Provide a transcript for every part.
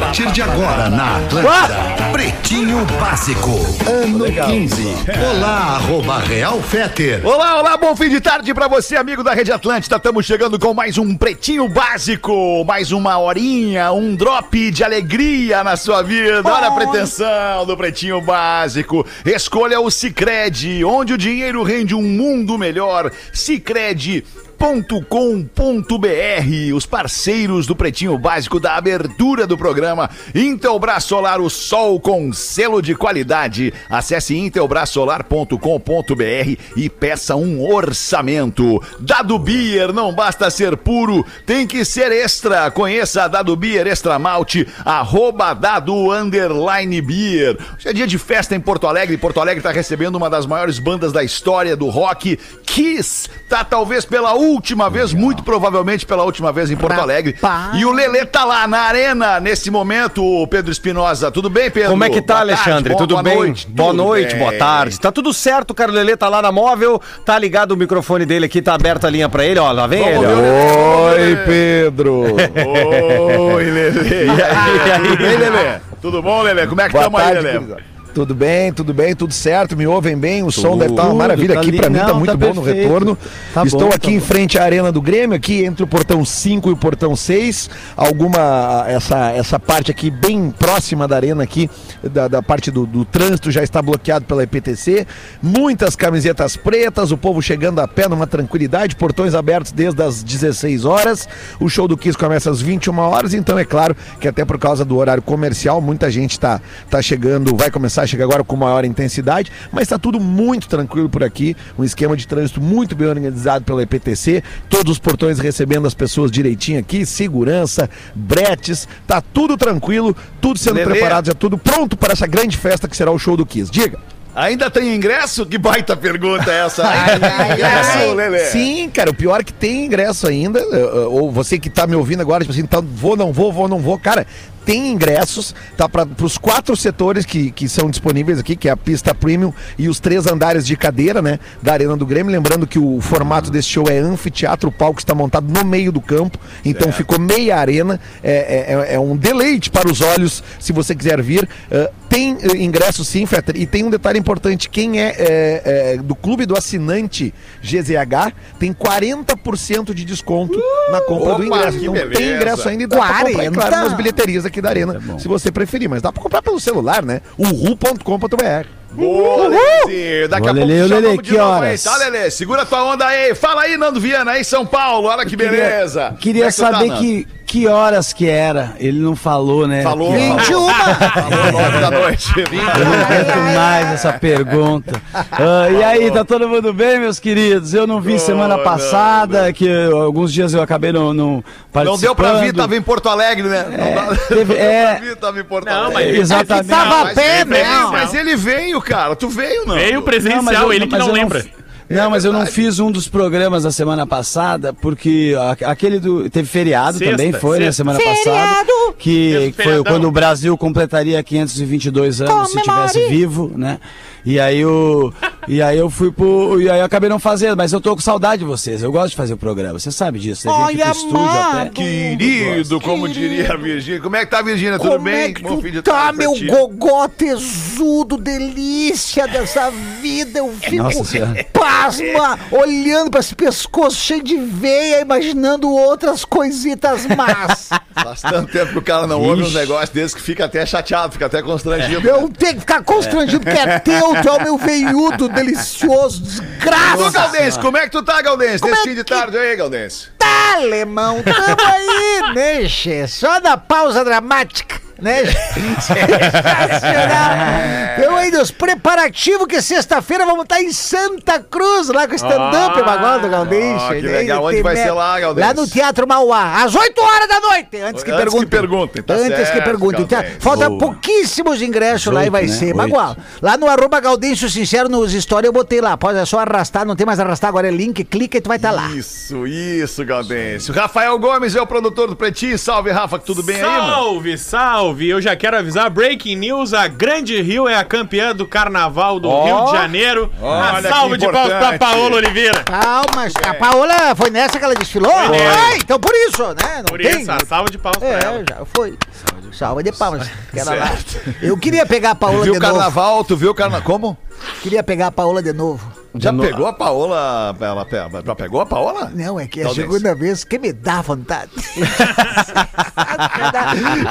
Partir de agora na Atlântida, Pretinho Básico, ano 15. Olá, arroba Real Feter. Olá, olá, bom fim de tarde pra você, amigo da Rede Atlântida. Estamos chegando com mais um Pretinho Básico, mais uma horinha, um drop de alegria na sua vida. Olha a pretensão do Pretinho Básico. Escolha o Cicred, onde o dinheiro rende um mundo melhor. Cicred intelbras.com.br, os parceiros do Pretinho Básico da abertura do programa. Intelbras Solar, o sol com selo de qualidade. Acesse intelbrasolar.com.br e peça um orçamento. Dado Beer, não basta ser puro, tem que ser extra. Conheça a Dado Beer Extra Malte, arroba Dado Underline Beer. Hoje é dia de festa em Porto Alegre. Porto Alegre está recebendo uma das maiores bandas da história do rock, Kiss. Tá talvez pela última vez, muito provavelmente pela última vez em Porto Alegre. E o Lelê tá lá na arena nesse momento, o Pedro Espinosa. Tudo bem, Pedro? Como é que tá, Boa tarde, Alexandre? bom- tudo boa bem? Noite. boa Tudo noite, bem. boa tarde. Tá tudo certo, o cara Lelê tá lá na móvel, tá ligado o microfone dele aqui, tá aberta a linha pra ele, ó, lá vem Vamos ele. ver o ó. Lelê. Oi, Pedro. Oi, Lelê. E aí, tudo bem, Lelê? Tudo bom, Lelê? Como é que Boa aí, tarde, Lelê? gurizada. Tudo bem, tudo bem, tudo certo, me ouvem bem, o som Tudo, deve estar uma maravilha tá aqui, pra mim tá não, muito tá bom no perfeito. retorno. Tá Estou bom, aqui tá em bom. frente à Arena do Grêmio, aqui entre o portão 5 e o portão 6, alguma, essa, essa parte aqui bem próxima da arena aqui, da, da parte do, do trânsito já está bloqueado pela EPTC, muitas camisetas pretas, o povo chegando a pé numa tranquilidade, portões abertos desde as 16 horas, o show do Kiss começa às 21 horas, então é claro que até por causa do horário comercial, muita gente está tá chegando, vai começar a chegar agora com maior intensidade, mas está tudo muito tranquilo por aqui, um esquema de trânsito muito bem organizado pela EPTC, todos os portões recebendo as pessoas direitinho aqui, segurança, bretes, tá tudo tranquilo, tudo sendo Lelê. preparado, já tudo pronto para essa grande festa que será o show do Kiss. Diga. Ainda tem ingresso? Que baita pergunta é essa? Ainda tem ingresso, Lelê? Sim, cara, o pior é que tem ingresso ainda. eh, eh, Ou você que tá me ouvindo agora, tipo assim, tá, vou, não vou, vou, não vou. Cara, tem ingressos, tá? Para os quatro setores que, que são disponíveis aqui, que é a pista premium e os três andares de cadeira, né? Da Arena do Grêmio. Lembrando que o formato desse show é anfiteatro, o palco está montado no meio do campo, então ficou meia arena. É, é- é um deleite para os olhos, se você quiser vir. Eh, tem eh, ingresso sim, Fetter, e tem um detalhe importante: quem é, é, é, do clube do assinante GZH tem 40% de desconto na compra do opa, ingresso. que Então tem ingresso ainda e dá pra comprar, é 40? claro, nas bilheterias aqui da Arena, se você preferir. Mas dá pra comprar pelo celular, né? uhu.com.br. Boa, Lelezinho. Daqui a Ô, pouco Lelê, chamamos Lelê, de novo aí, tá, Lelê? Segura tua onda aí. Fala aí, Nando Viana, aí em São Paulo. Olha que beleza. Como Queria é que tá, saber Nando? que, que horas que era. Ele não falou, né? Falou. Que- 21. Falou nove da noite. Eu não aguento mais essa pergunta. Ah, e aí, tá todo mundo bem, meus queridos? Eu não vi semana não, passada, que eu- alguns dias eu acabei não, não participando. Não deu pra vir, tava em Porto Alegre, né? não dá- teve- não deu é. pra vir, tava em Porto Não, Alegre. mas Exatamente. Tava Mas a pé, veio, não. Mas ele veio, cara. Tu veio, não? Veio presencial, Não, mas eu- ele que mas não eu lembra. Fi- Não, mas eu não fiz um dos programas da semana passada, porque aquele do. Teve feriado Sexta, também, foi, né? sexta. Semana passada. Que foi quando o Brasil completaria 522 anos, se tivesse vivo, né? E aí o. E aí eu fui pro. E aí eu acabei não fazendo, mas eu tô com saudade de vocês. Eu gosto de fazer o programa. Você sabe disso. Você vem aqui pro estúdio até. Querido, como diria a Virgínia. Como é que tá, Virgínia? Tudo Como bem? é que Bom tu tá, meu gogó tesudo, delícia dessa vida? Eu fico Nossa Olhando pra esse pescoço cheio de veia, imaginando outras coisitas más. Faz tanto tempo que o cara não ouve uns Ixi. negócios desses que fica até chateado, fica até constrangido. Eu tenho que ficar constrangido porque é teu, tu é o meu veiudo delicioso, Ô, desgraça. Galdense, como é que tu tá, Galdense? Nesse é fim de que- tarde aí, Galdense. Tá, alemão, tamo aí, né, che? Só na pausa dramática. Né? Sensacional. Eu aí dos preparativos que sexta-feira vamos estar em Santa Cruz, lá com o stand-up, Ah, do Galdêncio. ó, que legal. Onde vai ser lá, Galdêncio? Lá no Teatro Mauá, às 8 horas da noite. Antes que Antes perguntem. que perguntem, tá Antes que certo, perguntem. Tá- Galdêncio. Falta Boa. pouquíssimos ingressos lá e vai né? ser bagual. Lá no arroba Gaudêncio Sincero, nos stories eu botei lá. Pode é só arrastar, não tem mais arrastar, agora é link, clica e tu vai estar lá. Isso, isso, Gaudêncio. Rafael Gomes é o produtor do Pretinho. Salve, Rafa, tudo bem aí, mano? Salve, salve! Eu já quero avisar, breaking news, a Grande Rio é a campeã do Carnaval do Rio de Janeiro. Olha Uma salva de palmas pra. Paola Oliveira. Palmas. A Paola foi nessa que ela desfilou? Foi. Ah, então por isso, né? Não Por tem. isso, a salva de palmas pra ela. É, já foi. Salva de palmas. Que era lá. Eu queria pegar a Paola Viu de o novo. carnaval? Tu viu o carnaval? Como? Queria pegar a Paola de novo. Já pegou a Paola? Ela, ela, já pegou a Paola? Não, é que é a segunda vez que me dá vontade.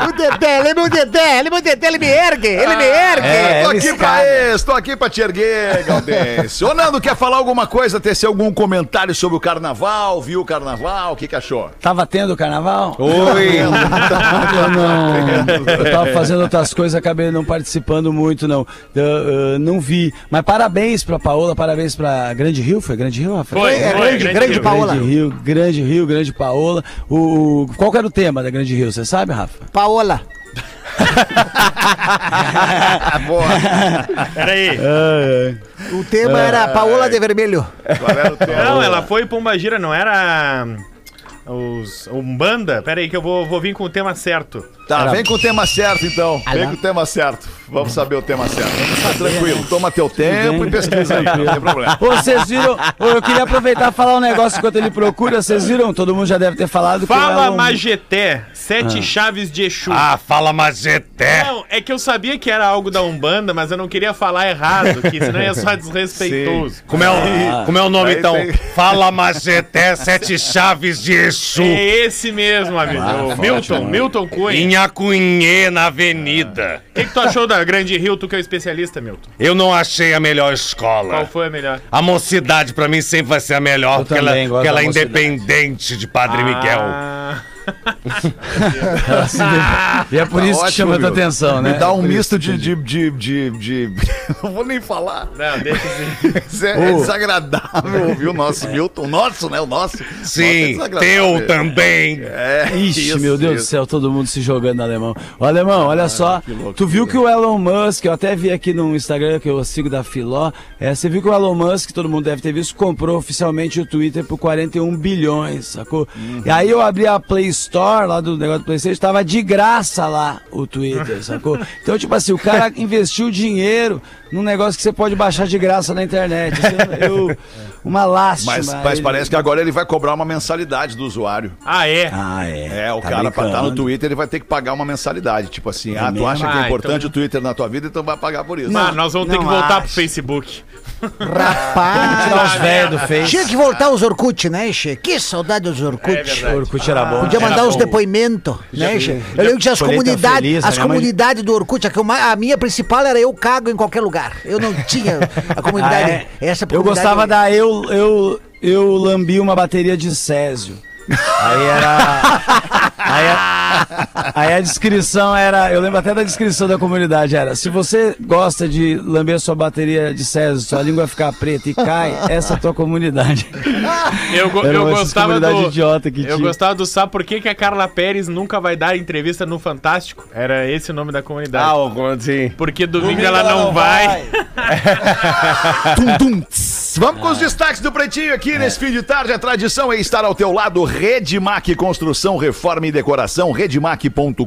o Dedé, ele é meu Dedé, ele é meu Dedé, ele me ergue, ele me ergue. É, tô aqui pra isso, tô aqui pra te erguer, Galdêncio. Ô, Nando, quer falar alguma coisa, tecer algum comentário sobre o carnaval? Viu o carnaval? O que que achou? Tava tendo carnaval? Oi! Eu não. Eu tava fazendo outras coisas, acabei não participando muito, não. Eu, eu não vi. Mas parabéns pra Paola, parabéns pra Grande Rio. Foi Grande Rio, Rafael? Foi, É, foi, grande, grande Rio. Paola. Grande Rio, Grande Rio, Grande Paola. O, o- qual que era o tema da Grande Rio? Você sabe, Rafa? Paola. Boa. Peraí. O tema era Paola de Vermelho. Qual era o tema? Não, ela foi Pomba Gira, não era os Umbanda. Peraí que eu vou, vou vir com o tema certo. Tá, vem com o tema certo então. Vem com o tema certo. Vamos saber o tema certo. Tá tranquilo. Toma teu tempo e pesquisa aí, não tem problema. Ô, vocês viram? Eu queria aproveitar e falar um negócio enquanto ele procura. Vocês viram? Todo mundo já deve ter falado Fala Elon- Majeté, sete chaves de Exu. Ah, fala Majeté. Não, é que eu sabia que era algo da Umbanda, mas eu não queria falar errado, que senão ia só desrespeitoso. Como é o, como é o nome Aí então? tem- Fala Majeté, sete chaves de Exu. É esse mesmo, amigo. O Milton, Milton Cunha. Em Acunhê, na avenida. O que, que tu achou da Grande Rio, tu que é o especialista, Milton? Eu não achei a melhor Qual escola. foi a melhor? A mocidade pra mim sempre vai ser a melhor, Eu porque ela, porque ela é independente de Padre Miguel. Ah, E é por Tá isso que ótimo, chama a tua atenção, né? Me dá um isso. misto de, de, de, de, de- Não vou nem falar. não, deixa assim. Isso é, é desagradável ouvir o nosso Milton. O nosso, né? O nosso. É Sim, desagradável. teu também. É, Ixi, isso, meu Deus do isso. céu, todo mundo se jogando no alemão. O alemão, olha só, tu viu que o Elon Musk, eu até vi aqui no Instagram que eu sigo da Filó, é, você viu que o Elon Musk, todo mundo deve ter visto, comprou oficialmente o Twitter por 41 bilhões, sacou? E aí eu abri a Play Store lá do negócio do PlayStation, tava de graça lá o Twitter, sacou? Então, tipo assim, o cara investiu dinheiro num negócio que você pode baixar de graça na internet. Assim, eu, uma lástima. Mas, mas Ele- parece que agora ele vai cobrar uma mensalidade do usuário. Ah, é? Ah, é. É, o Tá cara pra estar no brincando. Twitter, ele vai ter que pagar uma mensalidade. Tipo assim, ah, tu acha que é Ah, importante então- o Twitter na tua vida, então vai pagar por isso. Ah, nós vamos ter não que voltar pro. Facebook. Rapaz. Tirar os velhos do Face. Tinha que voltar os Orkut, né, Che? Que saudade dos Orkut. É verdade. Orkut era bom. Podia Era mandar os depoimentos, né, Che? Eu lembro que tinha as comunidades, a as comunidades do Orkut, a minha principal era eu cago em qualquer lugar. Eu não tinha a comunidade. Ah, é? Essa Eu comunidade gostava da eu, eu, eu lambi uma bateria de Césio. Aí era. Aí a, aí a descrição era. Eu lembro até da descrição da comunidade: era. Se você gosta de lamber a sua bateria de Césio, sua língua ficar preta e cai, essa é a tua comunidade. Eu, go- eu gostava do. idiota que eu tinha. gostava do sabe por que, que a Carla Pérez nunca vai dar entrevista no Fantástico? Era esse o nome da comunidade. Ah, o- sim. Porque domingo, ela não vai. Tum, tum, tss. Vamos com os destaques do Pretinho aqui nesse fim de tarde. A tradição é estar ao teu lado. Redmac Construção, Reforma e Decoração, redmac.com.br.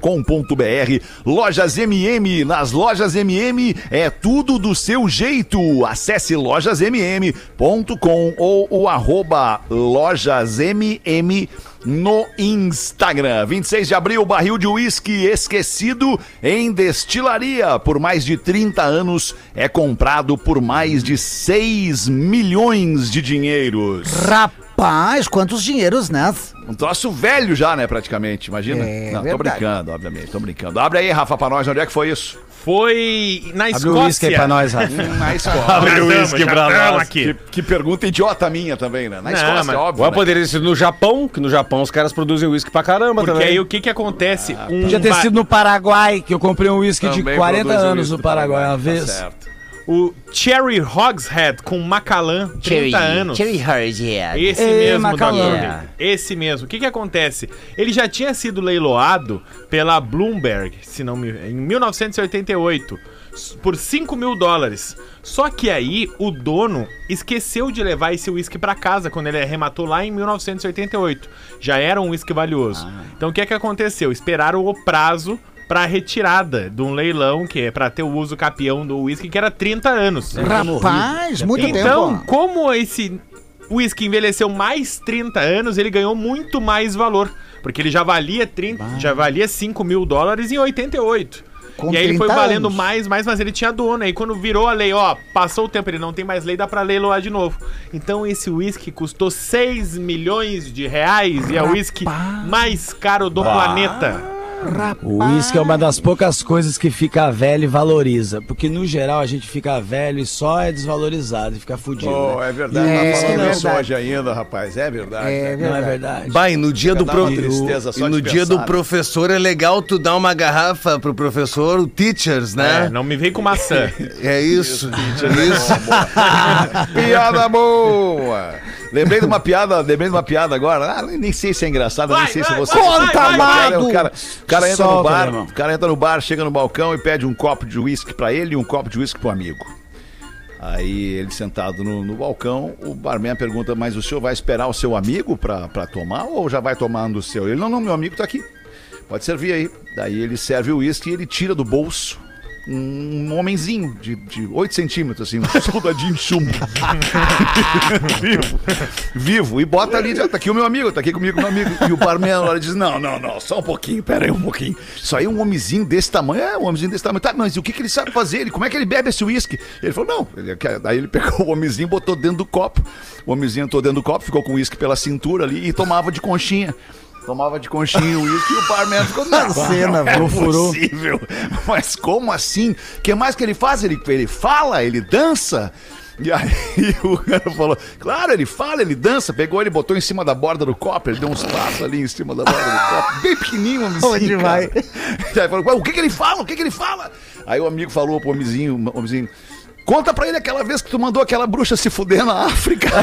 Lojas MM. Nas lojas MM é tudo do seu jeito. Acesse lojasmm.com ou o arroba lojasmm no Instagram. 26 de abril, barril de uísque esquecido em destilaria por mais de 30 anos é comprado por mais de 6 milhões de dinheiros. Rapaz, quantos dinheiros, né? Um troço velho já, né, praticamente, imagina? É Não, tô verdade. brincando, obviamente, tô brincando. Abre aí, Rafa, pra nós, onde é que foi isso? Foi na Abre o uísque aí Escócia. pra nós, Rafa. Na Escócia. Já tamo, já tamo Que, aqui. que pergunta idiota minha também, né? Na Não, Escócia, mas- óbvio. Ou né? poderia ter sido no Japão, que no Japão os caras produzem uísque pra caramba Porque também. aí o que que acontece? um Podia ter sido no Paraguai, que eu comprei um uísque de Também 40 produz anos uísque no Paraguai uma tá vez. certo. O Cherry Hogshead com Macallan, 30 anos. Esse Ei, mesmo, Macallan. Dr. Esse mesmo. O que que acontece? Ele já tinha sido leiloado pela Bloomberg, se não me... em 1988, s- por 5 mil dólares. Só que aí o dono esqueceu de levar esse uísque pra casa quando ele arrematou lá em 1988. Já era um uísque valioso. Então o que é que aconteceu? Esperaram o prazo pra retirada de um leilão, que é pra ter o uso capião do uísque, que era 30 anos. Rapaz, muito Então, tempo. como esse whisky envelheceu mais 30 anos, ele ganhou muito mais valor. Porque ele já valia 30, já valia 5 mil dólares em 88. Com e aí ele foi 30 valendo anos. mais, mais, mas ele tinha dono. Aí quando virou a lei, ó, passou o tempo, ele não tem mais lei, dá pra leiloar de novo. Então esse whisky custou 6 milhões de reais e é o whisky mais caro do planeta. O uísque é uma das poucas coisas que fica velho e valoriza. Porque no geral a gente fica velho e só é desvalorizado e fica fudido. Oh, né? é verdade, É, tá falando é isso verdade. hoje ainda, rapaz. É verdade. É né? Não é verdade. verdade. E no dia do pro... tristeza só e no dia pensar, do né? professor é legal tu dar uma garrafa pro professor, o teachers, É, né? não me vem com maçã. É, isso. isso. piada boa! Lembrei de uma piada, lembrei de uma piada agora. Ah, nem sei se é engraçada, nem Vai, sei se vai, você. vai, Conta, amado! O cara, o cara entra no Solta, bar, meu irmão. o cara entra no bar, chega no balcão e pede um copo de uísque pra ele e um copo de uísque pro amigo. Aí ele sentado no, no balcão, o barman pergunta: Mas o senhor vai esperar o seu amigo pra, pra tomar ou já vai tomando o seu? Ele: Não, não, meu amigo tá aqui. Pode servir aí. Daí ele serve o uísque e ele tira do bolso um homenzinho de, de 8 centímetros, assim, um soldadinho de chumbo. vivo. Vivo. E bota ali, tá aqui o meu amigo, tá aqui comigo meu amigo. E o barman hora diz: Não, não, não, só um pouquinho, pera aí um pouquinho. Isso aí um homenzinho desse tamanho, é um homenzinho desse tamanho. Tá, mas o que, que ele sabe fazer? Ele, como é que ele bebe esse uísque? Ele falou: Não. Ele, ele pegou o homenzinho, botou dentro do copo. O homenzinho entrou dentro do copo, ficou com o uísque pela cintura ali e tomava de conchinha. Tomava de conchinha o uísque e o barman ficou na cena, é viu? Furou. possível. Mas como assim? O que mais que ele faz? Ele, ele fala, ele dança? E aí o cara falou, claro, ele fala, ele dança, pegou ele, botou em cima da borda do copo, ele deu uns passos ali em cima da borda do copo, bem pequenininho, homenzinho, Onde vai? E aí falou, "Ué, o que que ele fala? O que que ele fala? Aí o amigo falou pro homenzinho, o homenzinho, conta pra ele aquela vez que tu mandou aquela bruxa se fuder na África.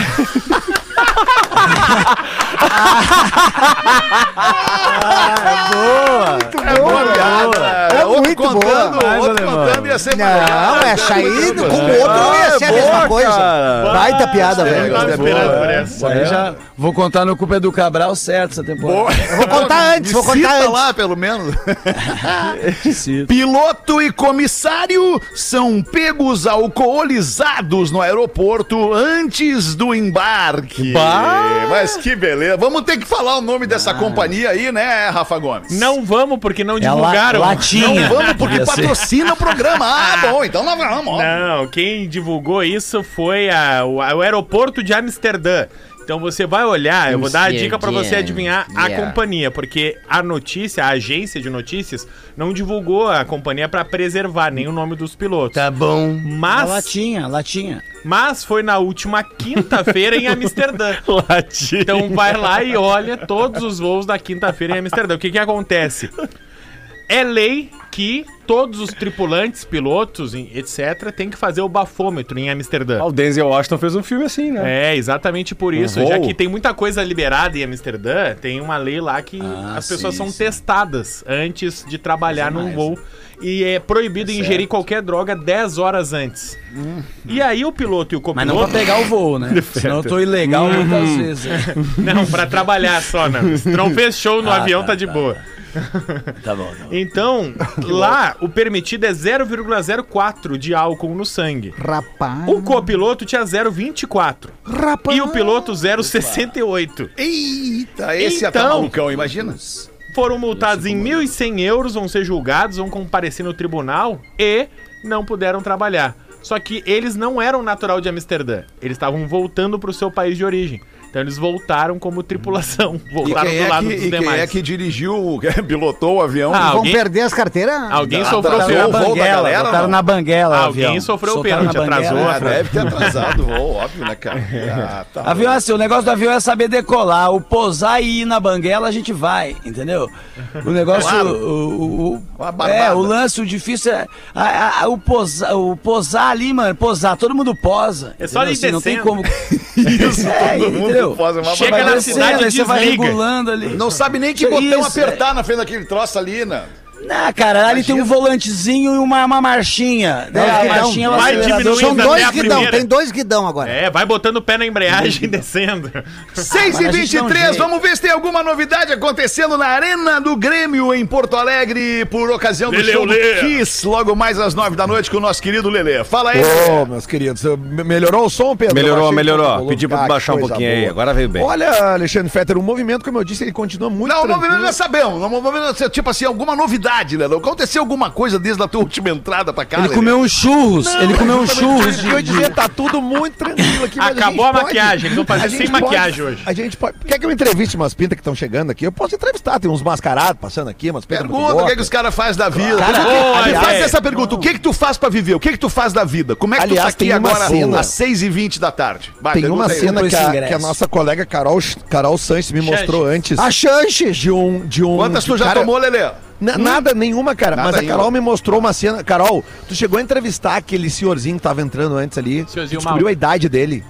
É boa piada. É outro muito boa. contando, Mais outro alemão. contando ia ser. Não, né? essa aí Muito com o outro ia ser a mesma coisa. Baita piada, É, velho. eu Tava esperando por essa. Isso aí já vou contar no Culpa é do Cabral certo essa temporada. Eu vou contar antes, vou Cita contar antes. lá, pelo menos. Piloto e comissário são pegos alcoolizados no aeroporto antes do embarque. Mas que beleza. Vamos ter que falar o nome dessa companhia aí, né, Rafa Gomes? Não vamos, porque não É a la- divulgaram. latinha. Não vamos porque patrocina o programa. Ah, bom, então nós vamos. Não, quem divulgou isso foi a- o, o aeroporto de Amsterdã. Então você vai olhar, eu vou dar a dica pra você adivinhar a companhia, porque a notícia, a agência de notícias, não divulgou a companhia pra preservar nem o nome dos pilotos. Tá bom. Mas, latinha, a latinha. mas foi na última quinta-feira em Amsterdã. Então vai lá e olha todos os voos da quinta-feira em Amsterdã. O que que acontece? É lei que todos os tripulantes, pilotos, e etc, tem que fazer o bafômetro em Amsterdã. Ah, o Denzel Washington fez um filme assim, né? É, exatamente por isso. Um Já que tem muita coisa liberada em Amsterdã, tem uma lei lá que Ah, as pessoas sim, são sim. testadas antes de trabalhar num mais, voo. E é proibido ingerir qualquer droga 10 horas antes. E aí o piloto e o Mas não copiloto... pra pegar o voo, né? Senão eu tô ilegal muitas vezes. Não, pra trabalhar só, não. Se não fez show no Ah, avião, tá, tá, de tá, boa. Tá bom, tá bom. Então, lá, o permitido é 0,04 de álcool no sangue. Rapaz. O copiloto tinha 0,24. Rapaz. E o piloto 0,68. Eita, esse é Então- tá malucão, imagina. Foram multados em 1.100 euros, vão ser julgados, vão comparecer no tribunal e não puderam trabalhar. Só que eles não eram natural de Amsterdã. Eles estavam voltando pro seu país de origem. Então eles voltaram como tripulação. Voltaram quem, do é lado que, dos e quem demais. é que dirigiu, pilotou o avião? Ah, Vão alguém- perder as carteiras? Alguém Ah, sofreu tá, pênalti. o voo da galera, botaram na banguela Alguém avião. sofreu o pênalti, atrasou. Ah, deve ter atrasado o voo, óbvio, né, cara? Ah, tá Avião é assim, o negócio do avião é saber decolar. O posar e ir na banguela a gente vai, entendeu? O negócio. Claro. O, o- o- é, o lance, o difícil é. a- a- o, posar, o posar ali, mano, posar, todo mundo posa. É só ir Assim, Não tem como. Isso, É, todo mundo entendeu? uma Chega na cidade e aí você vai desliga. regulando ali. Não sabe nem que botão apertar na frente daquele troço ali, né? Não, cara, ali tem um volantezinho e uma, uma marchinha. Né? A marchinha é o Vai diminuindo São dois guidão, tem dois guidão agora. É, vai botando o pé na embreagem e descendo. 6 mas e a gente dá um 23, jeito. vamos ver se tem alguma novidade acontecendo na Arena do Grêmio em Porto Alegre por ocasião do Lele, show do. Kiss, logo mais às 9 da noite com o nosso querido Lelê. Fala aí, Ô, Lelê. meus queridos, me- melhorou o som, Pedro? Melhorou, melhorou. Pedi pra baixar um pouquinho aí, boa. agora veio bem. Olha, Alexandre Fetter, o movimento, como eu disse, ele continua muito Não, o tranquilo. movimento nós sabemos. O movimento, tipo assim, alguma novidade, Lelê. Aconteceu alguma coisa desde a tua última entrada pra cá, Ele comeu um churros, ele comeu um churros. Eu ia dizer, tá tudo muito tranquilo aqui, mas Acabou a pode- maquiagem, eles vão fazer a sem pode- maquiagem hoje. A gente pode... Quer que eu entreviste umas pintas que estão chegando aqui? Eu posso entrevistar, tem uns mascarados passando aqui, umas pintas Pergunta o que, é que os caras fazem da vida. Cara, Boa, aliás- faz essa pergunta. O que que tu faz pra viver? O que que tu faz da vida? Como é que Aliás, tu tá aqui agora cena- às 6h20 da tarde? Vai, Tem uma cena que a, que a nossa colega Carol, Carol Sanches me mostrou antes. A chances. De um. De um Quantas de tu já cara- tomou, Lelê? Na- Nada, nenhuma, cara. Nada mas a. Carol me mostrou uma cena. Carol, tu chegou a entrevistar aquele senhorzinho que tava entrando antes ali. Senhorzinho descobriu mal. a idade dele.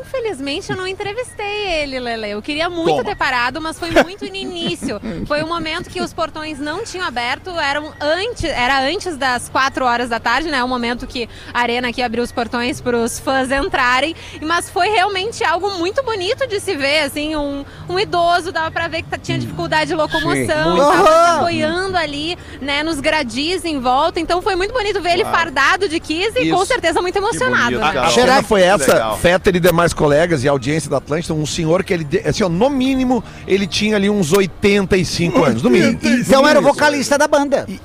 Infelizmente eu não entrevistei ele, Lele. Eu queria muito Toma. ter parado, mas foi muito no início. Foi um momento que os portões não tinham aberto, eram antes, era antes das 4 horas da tarde, né? O momento que a arena aqui abriu os portões para os fãs entrarem. Mas foi realmente algo muito bonito de se ver, assim, um, um idoso, dava pra ver que tinha dificuldade de locomoção, muito. tava se Aham. apoiando ali, né, nos gradis em volta. Então foi muito bonito ver ele fardado de Kiss e com certeza muito emocionado, bonito, né? Será que- foi essa. Fetter e demais colegas e audiência da Atlântida, um senhor que ele, assim, ó, no mínimo, ele tinha ali uns 85 anos, no mínimo. Então era o vocalista da banda. E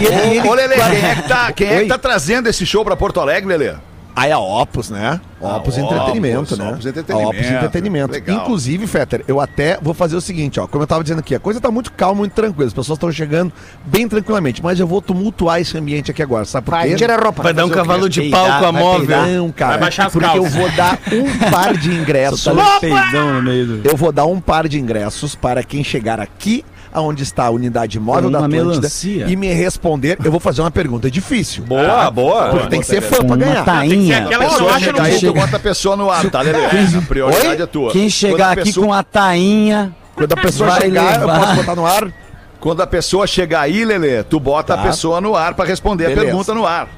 ele, e ele, e ele- Ô, Lelê, quem é que tá, quem é que tá trazendo esse show pra Porto Alegre, Lelê? Aí a Opus, né? Opus Ah, Entretenimento, Opus, né? Opus Entretenimento, Opus Entretenimento. legal. Inclusive, Fetter, eu até vou fazer o seguinte, ó. Como eu tava dizendo aqui, a coisa tá muito calma, muito tranquila. As pessoas estão chegando bem tranquilamente. Mas eu vou tumultuar esse ambiente aqui agora, sabe por Vai, quê? tira a roupa. Vai dar um cavalo de pau com a vai móvel. Não, cara. Vai baixar as porque calças. eu vou dar um par de ingressos. Peidão no meio do... Eu vou dar um par de ingressos para quem chegar aqui, aonde está a unidade móvel da Atlântida, melancia. e me responder. Eu vou fazer uma pergunta difícil. Boa, boa. Porque tem que ser fã pra ganhar. tainha. aquela que não acha no tu bota a pessoa no ar, tá, Lelê? A prioridade é tua. Quem chegar a aqui pessoa- com a tainha... Quando a pessoa Vai chegar, eu posso botar no ar. Quando a pessoa chegar aí, Lelê, tu bota a Tá. pessoa no ar pra responder a Beleza. pergunta no ar.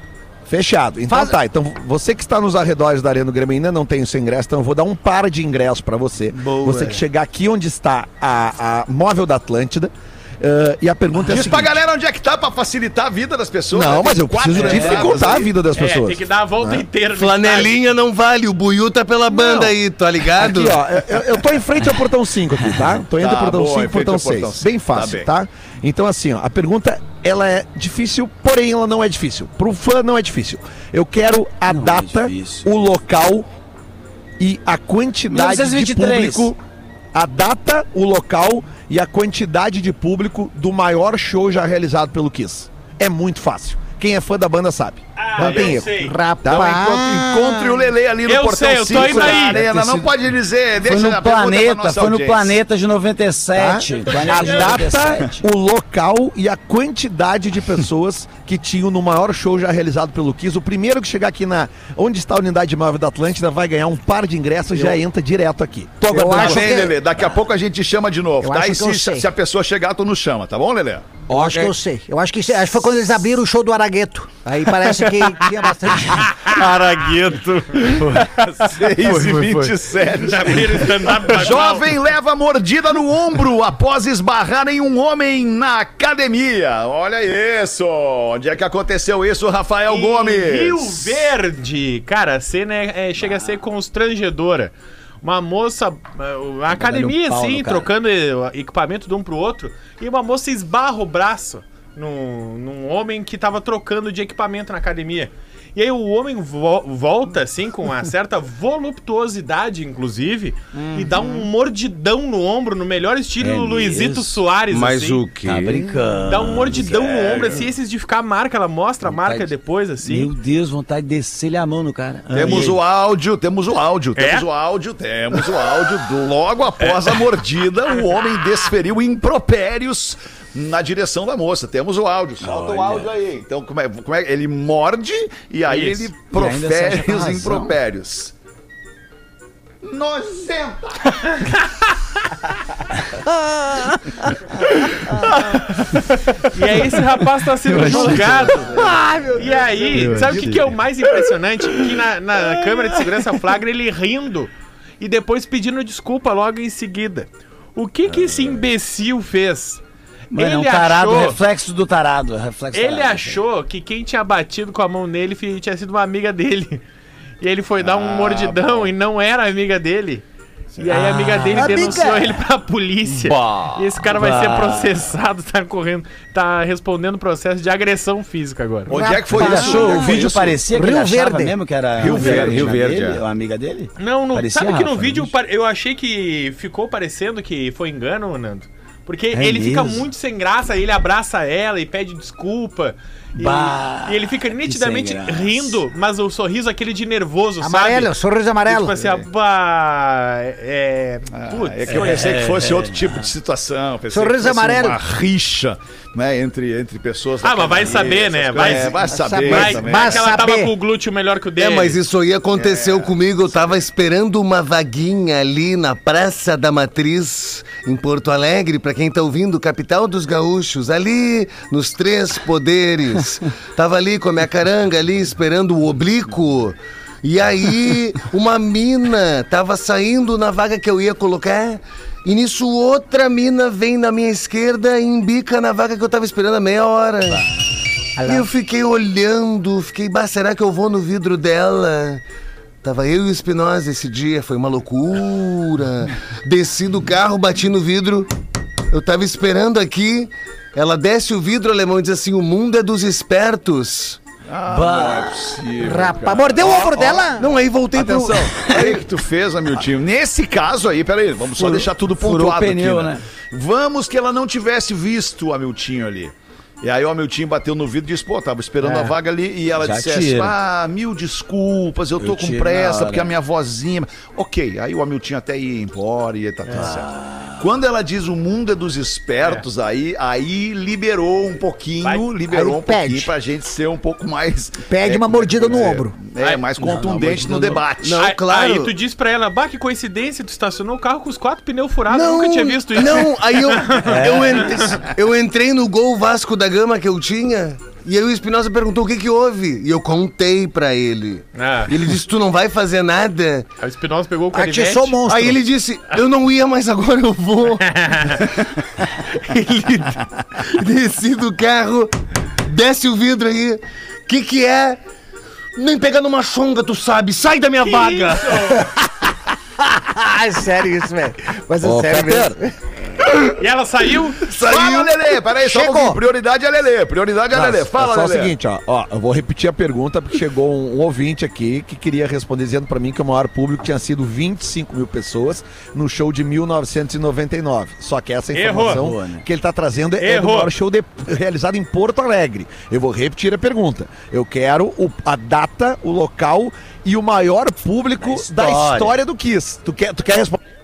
Fechado. Então tá, então você que está nos arredores da Arena do Grêmio ainda não tem o seu ingresso, então eu vou dar um par de ingressos para você. Você que chegar aqui onde está a, a móvel da Atlântida. eh, e a pergunta é a Diz pra galera onde é que tá pra facilitar a vida das pessoas. Não, né? mas eu preciso entradas dificultar a aí. vida das É, pessoas. tem que dar a volta inteira. no Flanelinha não vale, o Buiu tá pela banda aí, tá ligado? Aqui, ó, eu, eu tô em frente ao portão 5 aqui, tá? Tô entre Tá, o portão boa, 5 em e o frente portão ao portão 6. cinco. Bem Tá fácil, bem. tá? Então, assim, ó, a pergunta, ela é difícil, porém ela não é difícil. Pro fã não é difícil. Eu quero a Não é data, difícil. o local e a quantidade de 1923. público. A data, o local e a quantidade de público do maior show já realizado pelo Kiss. É muito fácil. Quem é fã da banda sabe. Ah, não tem erro. sei. Rapaz. encontre, encontre o Lelê ali no Eu portão sei, eu tô 5 indo aí. arena. Não pode dizer, Foi deixa no a pergunta pra planeta, foi no audiência. planeta de 97. Tá? Planeta A de data, 97. o local e a quantidade de pessoas que tinham no maior show já realizado pelo Kiss. O primeiro que chegar aqui na onde está a unidade móvel da Atlântida vai ganhar um par de ingressos e já entra direto aqui. Tô Eu acho bem, que- Lelê. Daqui a pouco a gente chama de novo, tá? E se, se a pessoa chegar, tu nos chama, tá bom, Lelê? Eu acho que eu sei. Eu acho que, acho que foi quando eles abriram o show do Aragueto. Aí parece que tinha bastante. Aragueto. 6 e 27. Abriram o stand-up da Jovem leva mordida no ombro após esbarrar em um homem na academia. Olha isso. Onde é que aconteceu isso, Rafael Em Gomes? Rio Verde. Cara, a cena é- é- chega a ser constrangedora. Uma moça, uh, a academia, pau assim, trocando eh, equipamento de um pro outro, e uma moça esbarra o braço num, num homem que tava trocando de equipamento na academia. E aí o homem vo- volta, assim, com uma certa voluptuosidade, inclusive, e dá um mordidão no ombro, no melhor estilo É Luizito? Soares, Mas assim. o quê? Tá brincando. Dá um mordidão no ombro, assim, esses de ficar a marca, ela mostra a marca Vontade- depois, assim. Meu Deus, vontade de descer-lhe a mão no cara. Temos Ai, o áudio, temos o áudio, temos É? o áudio, temos o áudio. Do, logo após a mordida, o homem desferiu impropérios na direção da moça. Temos o áudio, solta o Olha. áudio aí. Então, como é, como é? Ele morde e aí Isso. ele profere os impropérios. Nojenta! E aí esse rapaz tá sendo julgado. E aí, sabe o que, que é o mais impressionante? Que na, na câmera de segurança flagra ele rindo e depois pedindo desculpa logo em seguida. O que que esse imbecil fez? Mano, é um ele tarado, achou- reflexo do tarado. é Reflexo Ele tarado. achou que quem tinha batido com a mão nele tinha sido uma amiga dele. E ele foi dar um mordidão e não era amiga dele. E aí a amiga dele Amiga! denunciou ele pra polícia. Bah, e esse cara vai ser bah. processado, tá correndo, tá respondendo processo de agressão física agora. Onde é que foi Ele isso? achou, o Onde foi vídeo isso? parecia que Rio ele achava Verde. mesmo que era Rio Verde, amiga Rio Verde, dele, é. uma amiga dele? Não, não Parecia, sabe que no Rafa, vídeo eu achei que ficou parecendo que foi engano, Nando. Porque É ele fica mesmo? muito sem graça, ele abraça ela e pede desculpa. E, Bah, e ele fica nitidamente rindo, mas o sorriso aquele de nervoso, Amarelo, sabe? sorriso amarelo. Tipo assim, ah, bah, é... Putz, É que eu pensei que fosse outro tipo de situação. Pensei Sorriso amarelo. Uma rixa, né, entre, entre pessoas. Ah, mas vai saber, né? Vai- É, vai saber Vai, também. vai que ela tava com o glúteo melhor que o dele. É, mas isso aí aconteceu comigo. Eu tava esperando uma vaguinha ali na Praça da Matriz, em Porto Alegre, pra quem tá ouvindo, capital dos gaúchos, ali nos Três Poderes. Tava ali com a minha caranga ali esperando o oblíquo. E aí, uma mina tava saindo na vaga que eu ia colocar. E nisso, outra mina vem na minha esquerda e embica na vaga que eu tava esperando há meia hora. E eu fiquei olhando, fiquei, bah, será que eu vou no vidro dela? Tava eu e o Espinosa esse dia, foi uma loucura. Desci do carro, bati no vidro, eu tava esperando aqui. Ela desce o vidro, alemão, e diz assim: o mundo é dos espertos. Bah, Rapaz, mordeu o ombro dela? Não, aí voltei pro. Atenção, aí que tu fez, Amiltinho. Nesse caso aí, peraí, vamos só Furou- deixar tudo pontuado o pneu, aqui, né? Vamos que ela não tivesse visto o Amiltinho ali. E aí o Amiltinho bateu no vidro e disse, pô, tava esperando a vaga ali. E ela dissesse, tira. ah, mil desculpas, eu tô Eu com pressa, porque a minha vozinha... Ok, aí o Amiltinho até ia embora e tá tudo certo. Quando ela diz o mundo é dos espertos, aí, aí liberou um pouquinho, Vai. liberou um pouquinho pede. pra gente ser um pouco mais... Pede uma como é mordida no ombro. É, mais contundente no debate. Não, aí, claro. Aí tu diz pra ela, bah, que coincidência, tu estacionou o carro com os quatro pneus furados, eu nunca tinha visto isso. Não, aí eu, eu, entrei, eu entrei no gol Vasco da Gama que eu tinha. E aí o Espinosa perguntou o que que houve. E eu contei pra ele. Ah. E ele disse, tu não vai fazer nada? Aí o Espinosa pegou o canivete. Atiçou o monstro. Aí ele disse, eu não ia, mas agora eu vou. ele desci do carro, desce o vidro aí. Que que é? Nem pegar numa chonga, tu sabe. Sai da minha vaga. Ah, é sério isso, velho. Mas é Ô, sério Peter, mesmo. E ela saiu. Fala, Lelê, peraí, só um. Prioridade é Lelê, prioridade é Mas, Lelê. Fala, é só Lelê. o seguinte, ó, ó, eu vou repetir a pergunta porque chegou um, um ouvinte aqui que queria responder dizendo pra mim que o maior público tinha sido 25 mil pessoas no show de 1999. Só que essa informação Errou, né? que ele tá trazendo é do Errou. maior show de- realizado em Porto Alegre. Eu vou repetir a pergunta. Eu quero o- a data, o local e o maior público da história. história do Kiss. Tu quer, tu quer responder?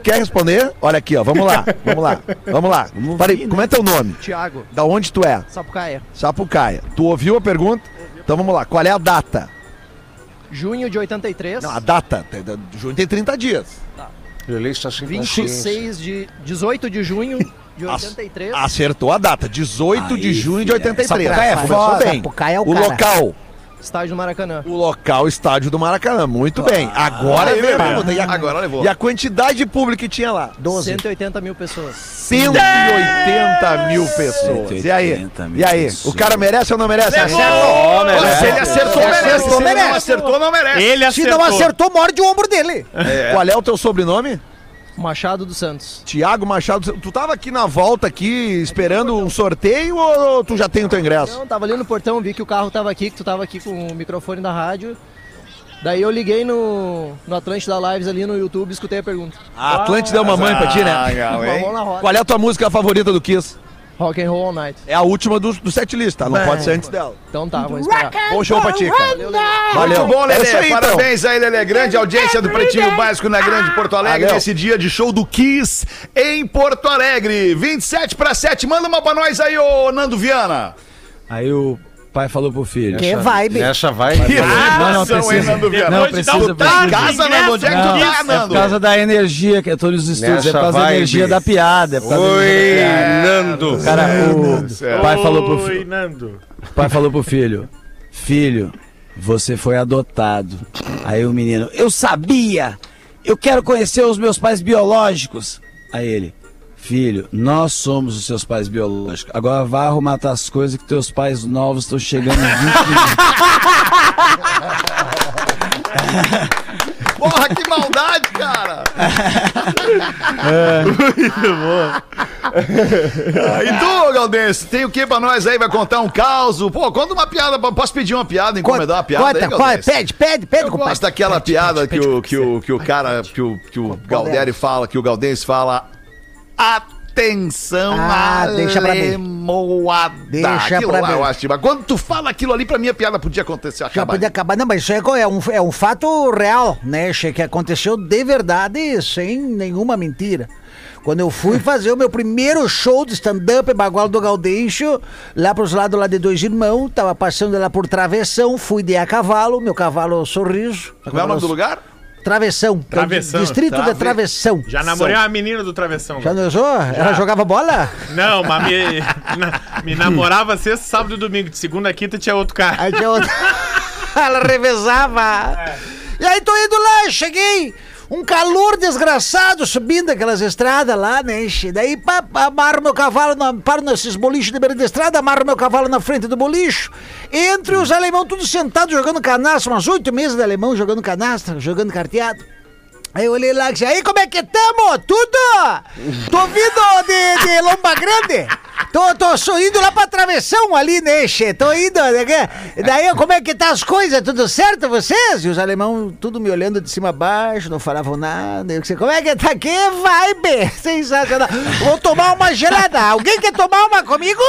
Tu quer responder? Olha aqui, ó. Vamos lá, vamos lá, vamos lá. Peraí, como é teu nome? Tiago, Da onde tu é? Sapucaia. Sapucaia. Tu ouviu a pergunta? Então vamos lá. Qual é a data? Junho de 83. Não, a data. tem- da- Junho tem 30 dias. Lelê está sem 26 de. 18 de junho de 83. Acertou a data. 18 de Aí, junho de filha. 83. Sapucaia é Começou foda. bem. Sapucaia é o o cara. local. Estádio do Maracanã. O local, estádio do Maracanã. Muito bem. Agora Aí, vem a bebê. pergunta. E a, Agora levou. e a quantidade de público que tinha lá? 12. 180 mil pessoas. 180 mil pessoas. E aí? 180 mil E aí? pessoas. O cara merece ou não merece? Levou! Acertou. Olha, se ele acertou, Se merece. acertou, Se ele não merece. acertou, não merece. Ele Se acertou. não acertou, morde o ombro dele. Qual é o teu sobrenome? Machado dos Santos. Tiago Machado, tu tava aqui na volta aqui esperando um sorteio ou tu já tem o teu ingresso? Não, tava ali no portão, vi que o carro tava aqui, que tu tava aqui com o microfone da rádio. Daí eu liguei no, no Atlântida Lives ali no YouTube e escutei a pergunta. A Atlântida é uma mãe pra ti, né? Legal, hein? Qual é a tua música favorita do Kiss? Rock and Roll All Night. É a última do, do setlist, tá? Não pode ser antes dela. Então tá, vamos esperar. Bom show pra ti, cara. Valeu. Muito bom, É Lelê. isso aí, então. Parabéns aí, Lelê. Grande audiência do Pretinho Básico na Grande Porto Alegre, Valeu. nesse dia de show do Kiss em Porto Alegre. 27 para 7. Manda uma pra nós aí, ô Nando Viana. Aí o pai falou pro filho. Que vibe. Essa vai. Que Não, não precisa. Nando? Não, precisa. Tá em casa, Nando? Onde é que tu Não, tá, é por Nando? causa da energia que é todos os estúdios, é por causa da energia da piada. É piada. Nando. Cara, o pai falou pro Oi, filho. Nando. O pai falou pro filho: Filho, você foi adotado. Aí o menino: Eu sabia! Eu quero conhecer os meus pais biológicos. Aí ele: Filho, nós somos os seus pais biológicos. Agora vá arrumar as coisas que teus pais novos estão chegando em 20 minutos. Porra, que maldade, cara. Ah, e tu, Galdense, tem o que pra nós aí? Vai contar um caos? Pô, conta uma piada. Posso pedir uma piada, encomendar uma piada aí, Conta, Galdense? pede, pede, pede, Eu gosto daquela piada que, o, que, o, que o cara, que o, que o Galderi fala, que o Galdense fala. Atenção, Ah, deixa pra mim. Deixa Aquilo pra lá mim. eu acho. Mas quando tu fala aquilo ali, pra mim a piada podia acontecer. Já Acabar. podia acabar. Não, mas isso é, é, um, é um fato real, né? Que aconteceu de verdade, sem nenhuma mentira. Quando eu fui fazer o meu primeiro show de stand-up em Bagual do Gaudêncio, lá pros lados lá de Dois Irmãos, tava passando lá por Travessão, fui de a cavalo, meu cavalo sorriso. Como é o nome do lugar? Travessão. é Travessão. Distrito Trave- de Travessão. Já namorei uma menina do Travessão. Já usou? Ela jogava bola? Não, mas me, na- me namorava sexta, sábado e domingo. De segunda a quinta tinha outro cara. Aí tinha outra. Ela revezava. E aí tô indo lá, cheguei. Um calor desgraçado subindo aquelas estradas lá, né? Daí pá, amarro meu cavalo, na, paro nesses bolichos de beira de estrada, amarro meu cavalo na frente do bolicho. Entre os alemão, tudo sentado jogando canastra, umas oito meses de alemão jogando canastra, jogando carteado. Aí eu olhei lá e disse, aí como é que tamo? Tudo? Tô vindo de, de Lomba Grande? Tô, tô indo lá pra travessão ali, né, che? Tô indo. né, Daí, como é que tá as coisas? Tudo certo vocês? E os alemão tudo me olhando de cima a baixo, não falavam nada. Eu disse, como é que tá? Que vibe! Sensacional. Vou tomar uma gelada. Alguém quer tomar uma comigo?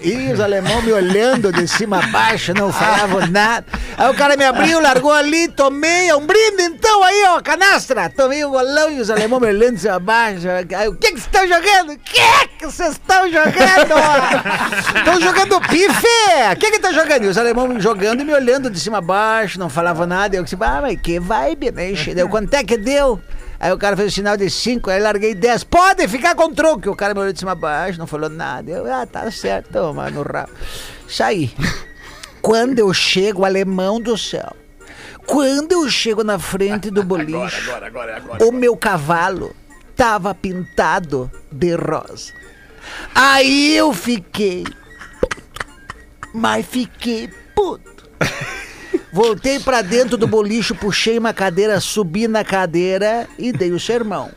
E os alemão me olhando de cima a baixo, não falavam nada. Aí o cara me abriu, largou ali, tomei um brinde então aí, ó, canastra. Tomei um golão e os alemão me olhando de cima a baixo. Aí, o que que vocês estão jogando? O que que vocês estão jogando? Estão jogando pife! O que que tá jogando? E os alemão me jogando e me olhando de cima a baixo, não falavam nada. Eu disse, ah, mas que vibe, né? Deu, quanto é que deu? Aí o cara fez o sinal de 5, aí larguei 10. Pode ficar com troco. O cara me olhou de cima a baixo, não falou nada. Eu, ah, tá certo, toma no rabo. Saí. Quando eu chego, alemão do céu. Quando eu chego na frente do boliche, o meu cavalo tava pintado de rosa. Aí eu fiquei. Mas fiquei puto. Voltei pra dentro do bolicho, puxei uma cadeira, subi na cadeira e dei o sermão.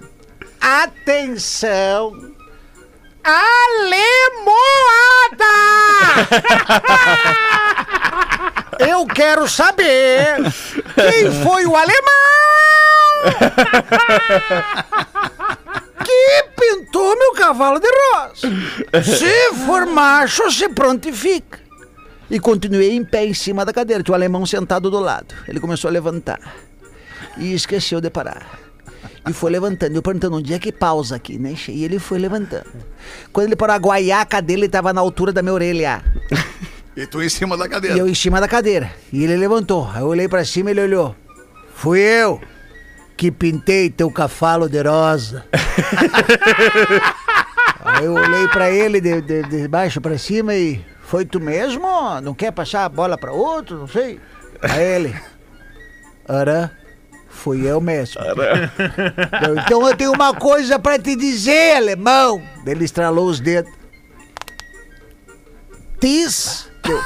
Atenção! Alemoada! Eu quero saber quem foi o alemão que pintou meu cavalo de rosa. Se for macho, se prontifica. E continuei em pé em cima da cadeira, tinha o alemão sentado do lado. Ele começou a levantar. E esqueceu de parar. E foi levantando. Eu perguntando onde é que pausa aqui, né? E ele foi levantando. Quando ele parou a guaiaca dele, estava na altura da minha orelha. E tu em cima da cadeira. E eu em cima da cadeira. E ele levantou. Aí eu olhei pra cima e ele olhou. Fui eu que pintei teu cavalo de rosa. Aí eu olhei pra ele de, de, de baixo pra cima e. Foi tu mesmo? Não quer passar a bola pra outro? Não sei. Aí ele. Ara, fui eu mesmo. Eu, Então eu tenho uma coisa pra te dizer, alemão. Ele estralou os dedos. Tis. Eu,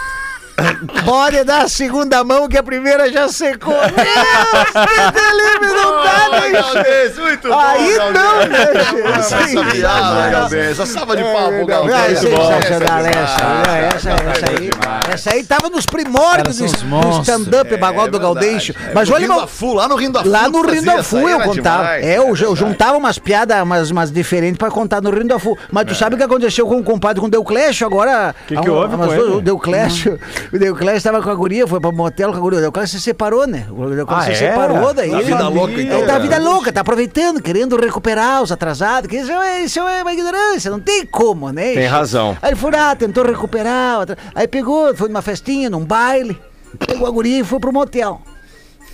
Pode dar a segunda mão que a primeira já secou. Deus, Felipe, não dá, né? Galdês, muito bom, Aí não, né? Essa Galdês. Salva de pau pro Ah, Galdês. sensacional Essa é essa, demais, né? essa, aí. Essa aí tava nos primórdios do, stand-up, bagulho do Gaudêncio. Mas olha, lá no Rio da Fu. Lá no fazia da Fu aí, eu contava. é, eu, é juntava umas piadas, umas, diferentes pra contar no Rio da Fu. Mas tu sabe o que aconteceu com o compadre com o Deuclésio agora? Que que houve com ele? O Deuclésio, o Deuclésio tava com a guria, foi pra motel com a guria. O Deuclésio se separou, né? O Deuclésio Ah, se é? separou daí. Tá vida louca, então, Ele tá cara. vida louca, tá aproveitando, querendo recuperar os atrasados. Que isso é, isso é uma ignorância, não tem como, né? Tem razão. Aí ele foi lá, tentou recuperar. Aí pegou, foi numa festinha, num baile, pegou a guria e foi pro motel.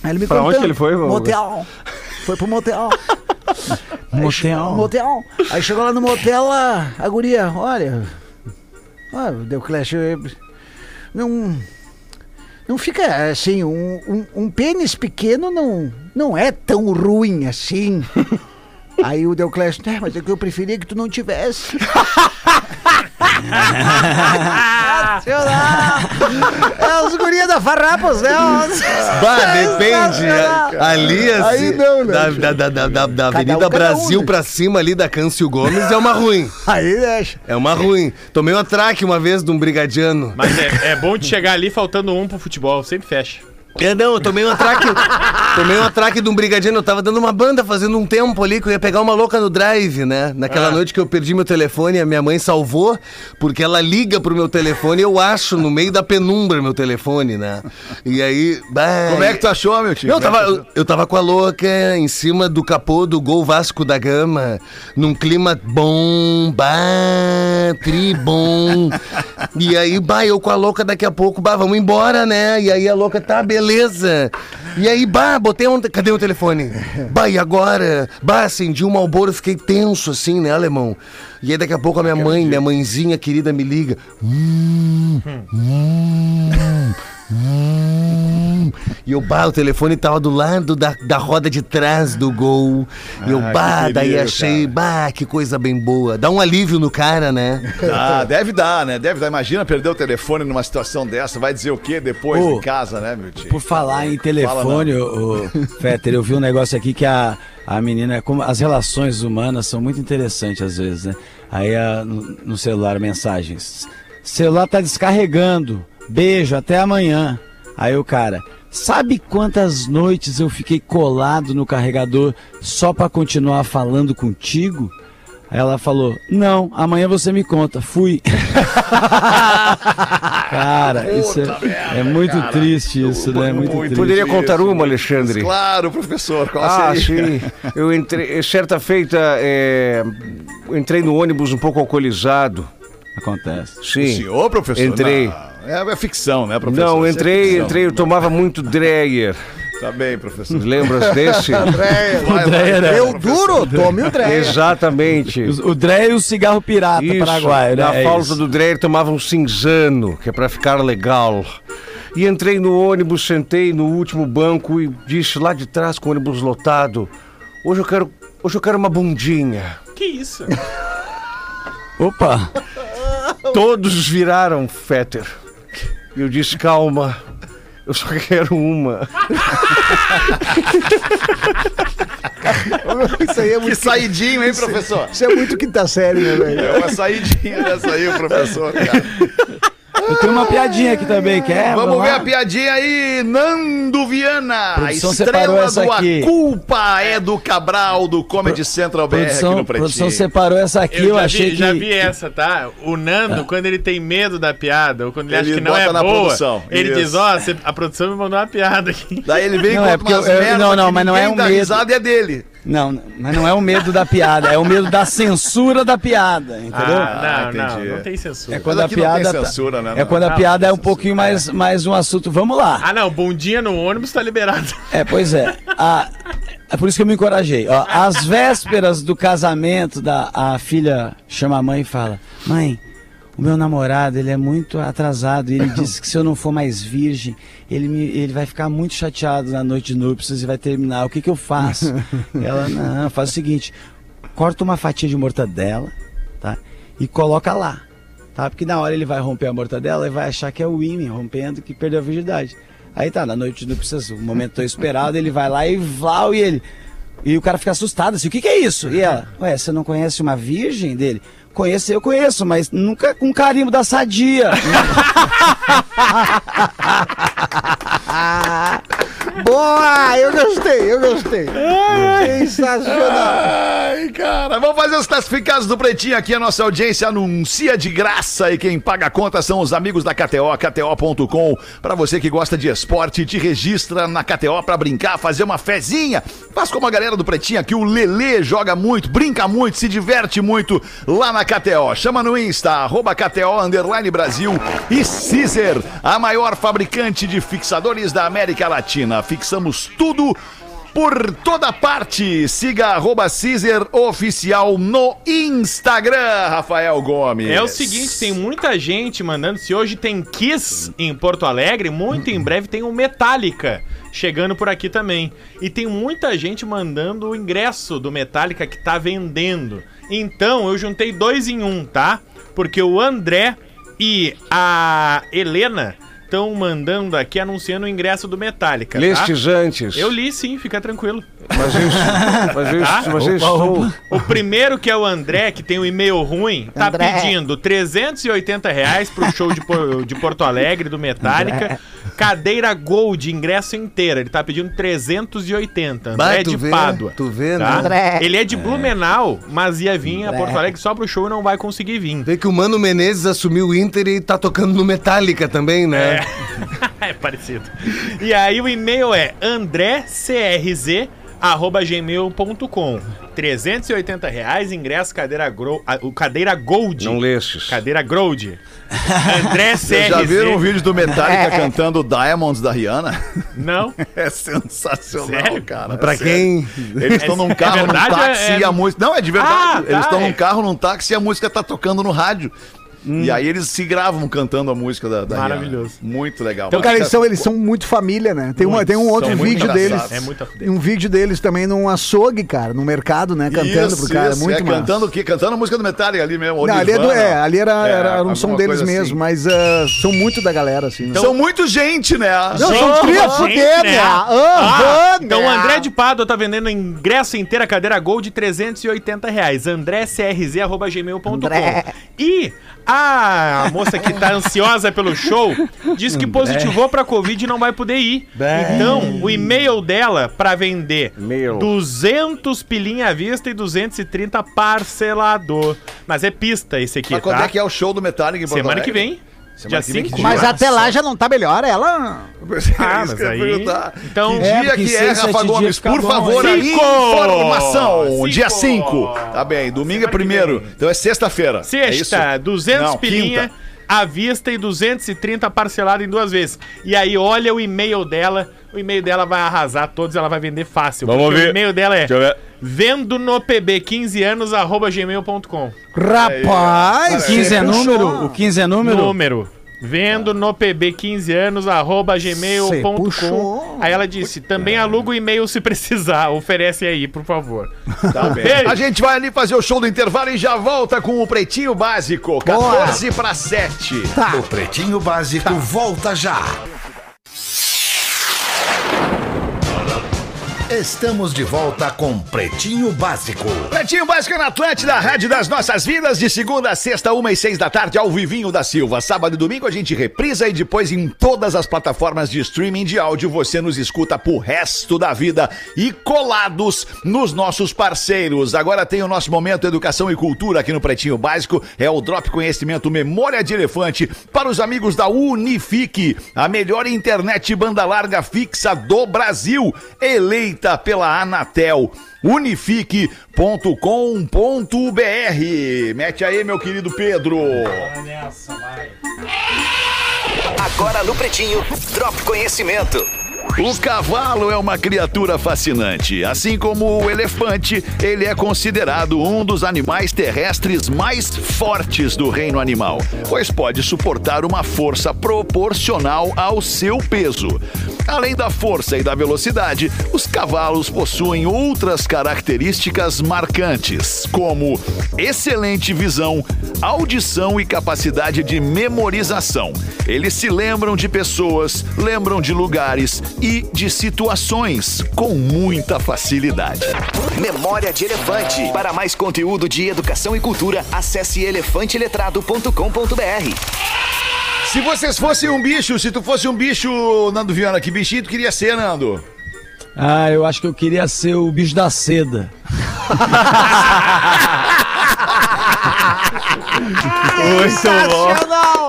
Aí ele me Pra onde contando, que ele foi, vô? Motel. Foi pro motel. Motel. motel. Aí chegou lá no motel, a, a guria, olha. Ah, deu clash. Não. Não fica assim, um, um, um pênis pequeno não, não é tão ruim assim. Aí o Deuclésio, é, mas é que eu preferia que tu não tivesse. é os gurias da Farrapos, né? Bah, depende. Ali, assim, Aí não, né? da, da, da, da, da- da Avenida um, cada um, Brasil né? pra cima ali da Câncio Gomes é uma ruim. Aí deixa. É uma ruim. Tomei um atraque uma vez de um brigadiano. Mas é, é bom de chegar ali faltando um pro futebol, sempre fecha. É, não, eu tomei um atraque. tomei um atraque de um brigadiano. Eu tava dando uma banda, fazendo um tempo ali, que eu ia pegar uma louca no drive, né? Naquela noite que eu perdi meu telefone, a minha mãe salvou, porque ela liga pro meu telefone e eu acho no meio da penumbra meu telefone, né? E aí. bah, Como é que tu achou, meu tio? Não, eu é tava, eu, eu tava com a louca em cima do capô do Gol Vasco da Gama, num clima bom, bah, tri bom. E aí, bah, eu com a louca daqui a pouco, bah, vamos embora, né? E aí a louca, tá, beleza. E aí, bah, botei um. Cadê o telefone? Bah, e agora? Bah, acendi um malboro, fiquei tenso assim, né, alemão? E aí daqui a pouco a minha mãe, minha mãezinha querida, me liga. Hum, hum, hum. E eu, bah, o telefone tava do lado da, da roda de trás do gol. E eu, Ah, bah, que daí achei, bah, que coisa bem boa. Dá um alívio no cara, né? Ah, deve dar, né? Deve dar. Imagina perder o telefone numa situação dessa. Vai dizer o quê depois Ô, em casa, né, meu tio? Por falar em telefone, o, Fetter, eu vi um negócio aqui que a, a menina, como as relações humanas são muito interessantes às vezes, né? Aí a- no, no celular, mensagens. Celular tá descarregando. Beijo, até amanhã. Aí o cara, sabe quantas noites eu fiquei colado no carregador só pra continuar falando contigo? Aí ela falou: Não, amanhã você me conta. Fui. cara, isso é, é muito triste isso, né? É muito, triste. Poderia contar Isso, uma, Alexandre? Claro, professor. Qual Ah, seria? sim. Eu entrei, certa feita, é, entrei no ônibus um pouco alcoolizado. Acontece. O Sim. senhor, professor? Entrei. Não, é, é ficção, né, professor? Não, é entrei, ficção. entrei, eu tomava muito Dreyer. Tá bem, professor. Lembras desse? Vai, vai, Deu duro, tome o trem. Exatamente. O, o Dré e o cigarro pirata Isso, paraguaio, né? na É falta isso. do Dreyer tomava um cinzano, que é pra ficar legal. E entrei no ônibus, sentei no último banco e disse lá de trás com o ônibus lotado: "Hoje eu quero, hoje eu quero uma bundinha". Que isso? Opa! Todos viraram Fetter. E eu disse: "Calma, eu só quero uma". Isso aí é Que muito. saidinho, hein, professor? Isso é muito quinta série, né, velho? É uma saidinha dessa aí, professor. cara. Eu tenho uma piadinha aqui também, quer? Vamos ver lá? a piadinha aí, Nando Viana, A produção estrela essa do aqui. A Culpa é do Cabral, do Comedy Central BR aqui Produção, no produção Pretinho. separou essa aqui, eu, Eu, achei vi, que. já vi essa, tá? O Nando, quando ele tem medo da piada, ou quando ele, Ele acha que não bota é na boa, produção, ele isso. diz, ó, cê- a produção me mandou uma piada aqui. Daí ele vem Não, com é eu- eu- não, não, mas não é um medo. risada é dele. Não, mas não é o medo da piada, é o medo da censura da piada, entendeu? Ah, não, entendi. não, não tem censura. é quando a aqui não tem piada. tá- censura, né, é quando a Não, piada é um pouquinho mais, mais um assunto. Vamos lá. Ah, não, bundinha no ônibus tá liberado. É, pois é. A- é por isso que eu me encorajei. Ó, às vésperas do casamento, da, a filha chama a mãe e fala: Mãe, o meu namorado ele é muito atrasado e ele disse que se eu não for mais virgem, ele, me, ele vai ficar muito chateado na noite de núpcias e vai terminar. O que, que eu faço? Ela, não, faz o seguinte: corta uma fatia de mortadela, tá? E coloca lá. Tá? Porque na hora ele vai romper a mortadela e vai achar que é o Imen rompendo, que perdeu a virgindade. Aí tá, na noite não precisa, o momento tão esperado, ele vai lá e vlau, e ele. E o cara fica assustado assim, o que, que é isso? E ela, ué, você não conhece uma virgem dele? Conheço, eu conheço, mas nunca com carimbo da sadia. Boa! Eu gostei, eu gostei. Sensacional. Ai, cara. Vamos fazer os classificados do Pretinho aqui. A nossa audiência anuncia de graça e quem paga a conta são os amigos da KTO, KTO.com. Pra você que gosta de esporte, te registra na KTO pra brincar, fazer uma fezinha. Faz como a galera do Pretinho aqui. O Lelê joga muito, brinca muito, se diverte muito lá na KTO. Chama no Insta, arroba KTO Underline Brasil e Caesar, a maior fabricante de fixadores da América Latina. Fixamos tudo por toda parte. Siga arroba Oficial no Instagram, Rafael Gomes. É o seguinte, tem muita gente mandando. Se hoje tem Kiss em Porto Alegre, muito em breve tem o Metallica chegando por aqui também. E tem muita gente mandando o ingresso do Metallica que tá vendendo. Então eu juntei dois em um, tá? Porque o André e a Helena estão mandando aqui anunciando o ingresso do Metallica. tá? Lestes antes. Eu li sim, fica tranquilo. Mas eu, mas eu, Tá? mas eu estou. O primeiro, que é o André, que tem um e-mail ruim, tá André. pedindo 380 reais pro show de, de Porto Alegre, do Metallica. Cadeira Gold, ingresso inteira. Ele tá pedindo 380. André Bah, é tu de vê, Pádua. tu vê, né? tá? André. Ele é de Blumenau, mas ia vir a Porto Alegre só pro show e não vai conseguir vir. Vê que o Mano Menezes assumiu o Inter e tá tocando no Metallica também, né? é parecido. E aí o e-mail é andrecrz@gmail.com. 380 reais, ingresso cadeira, gro... o cadeira Gold. Não lestes. Cadeira Gold. André Vocês já viram um vídeo do Metallica cantando Diamonds da Rihanna? Não? É sensacional, Sério? cara. Pra é sério. quem. Eles estão É- num é carro, verdade num táxi é- e a música. Não, é de verdade. Ah, eles tá, estão é. num carro, num táxi e a música tá tocando no rádio. E aí eles se gravam cantando a música da, da Rihanna. Maravilhoso. Muito legal. Então, cara, eles são, eles são muito família, né? Tem, uma, tem um outro muito vídeo deles. É muito um vídeo deles também num açougue, cara, no mercado, né? Cantando pro cara. isso, muito é, massa. cantando o quê? Cantando a música do Metallica ali mesmo. Não, ali, é do- é, ali era, É, era, era um som deles mesmo, assim. mas ah, são muito da galera, assim. né? São muito gente, né? Não, são tria gente, fuder, né? Aham, Ah, então o né? André de Pádua tá vendendo ingresso inteira, cadeira Gold, de 380 reais. andrécrz.gmail.com André. E a moça que tá ansiosa pelo show disse que positivou pra Covid e não vai poder ir. Então, o e-mail dela pra vender E-mail. 200 pilinha à vista e 230 parcelador. Mas é pista esse aqui, Mas quando tá? é que é o show do Metallica em Porto Semana que Alegre? vem. Semana Dia que vem, 5 que Mas até lá já não tá melhor, ela. Ah, É isso mas aí- então- que É, dia porque que é, seis, Rafa Gomes? Por bom, favor, hein? a Cinco! informação. Cinco! Dia 5. Tá bem, domingo é Semana que primeiro. Então é sexta-feira. é Sexta, isso? 200 Não, pilinha quinta. À vista e 230 parcelado em duas vezes. E aí olha o e-mail dela, o e-mail dela vai arrasar todos, ela vai vender fácil. Vamos ver. O e-mail dela é Deixa eu ver. vendo no pb 15 anos arroba gmail.com. Rapaz! 15 é número? O 15 é número? Número. Vendo no pb 15 anos arroba gmail.com. Aí ela disse: também aluga o e-mail se precisar. Oferece aí, por favor. Tá bem. A gente vai ali fazer o show do intervalo e já volta com o Pretinho Básico. 14 para 7. Tá. O Pretinho Básico volta já. Estamos de volta com Pretinho Básico. Pretinho Básico na Atlântida, Rádio das Nossas Vidas, de segunda a sexta, uma e seis da tarde, ao Vivinho da Silva. Sábado e domingo a gente reprisa e depois em todas as plataformas de streaming de áudio você nos escuta pro resto da vida e colados nos nossos parceiros. Agora tem o nosso momento Educação e Cultura aqui no Pretinho Básico, é o Drop Conhecimento Memória de Elefante para os amigos da Unifique, a melhor internet banda larga fixa do Brasil, eleita pela Anatel unifique.com.br. Mete aí, meu querido Pedro. Agora no Pretinho, Drop Conhecimento. O cavalo é uma criatura fascinante. Assim como o elefante, ele é considerado um dos animais terrestres mais fortes do reino animal, pois pode suportar uma força proporcional ao seu peso. Além da força e da velocidade, os cavalos possuem outras características marcantes, como excelente visão, audição e capacidade de memorização. Eles se lembram de pessoas, lembram de lugares e de situações com muita facilidade. Memória de Elefante. Para mais conteúdo de educação e cultura, acesse elefanteletrado.com.br. Se vocês fossem um bicho, se tu fosse um bicho, Nando Viana, que bichinho tu queria ser, Nando? Ah, eu acho que eu queria ser o bicho da seda. Sensacional!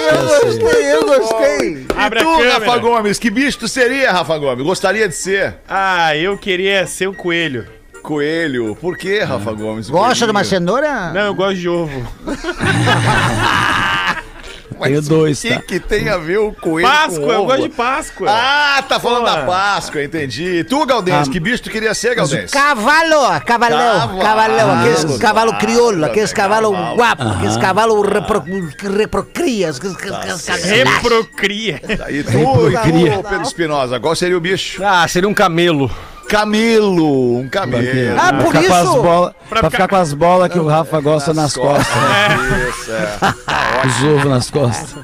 Eu gostei, eu gostei. Abre e a tu, câmera. Rafa Gomes, que bicho tu seria, Rafa Gomes? Gostaria de ser? Ah, eu queria ser o coelho. Coelho. Por que, Rafa Gomes? Gosta de uma cenoura? Não, eu gosto de ovo. Tenho dois, O tá? que, que tem a ver o coelho Páscoa, com eu ovo? gosto de Páscoa. Ah, tá falando Pô. da Páscoa, entendi. Tu, Galdêncio, que bicho tu queria ser, Galdêncio? Cavalo, cavalão, cavalão, aqueles Cavalo. cavalo crioulo, aqueles cavalo guapo, aqueles cavalo repro, que reprocria, Reprocria. Aí tu, e tu, Pedro Espinosa, qual seria o bicho? Ah, seria um camelo. Camelo, um camelo. Ah, Pra por ficar com as isso. bola- pra, ficar- ficar com as bolas que o Rafa gosta nas, costas. né? Isso, é. Os ovos nas costas.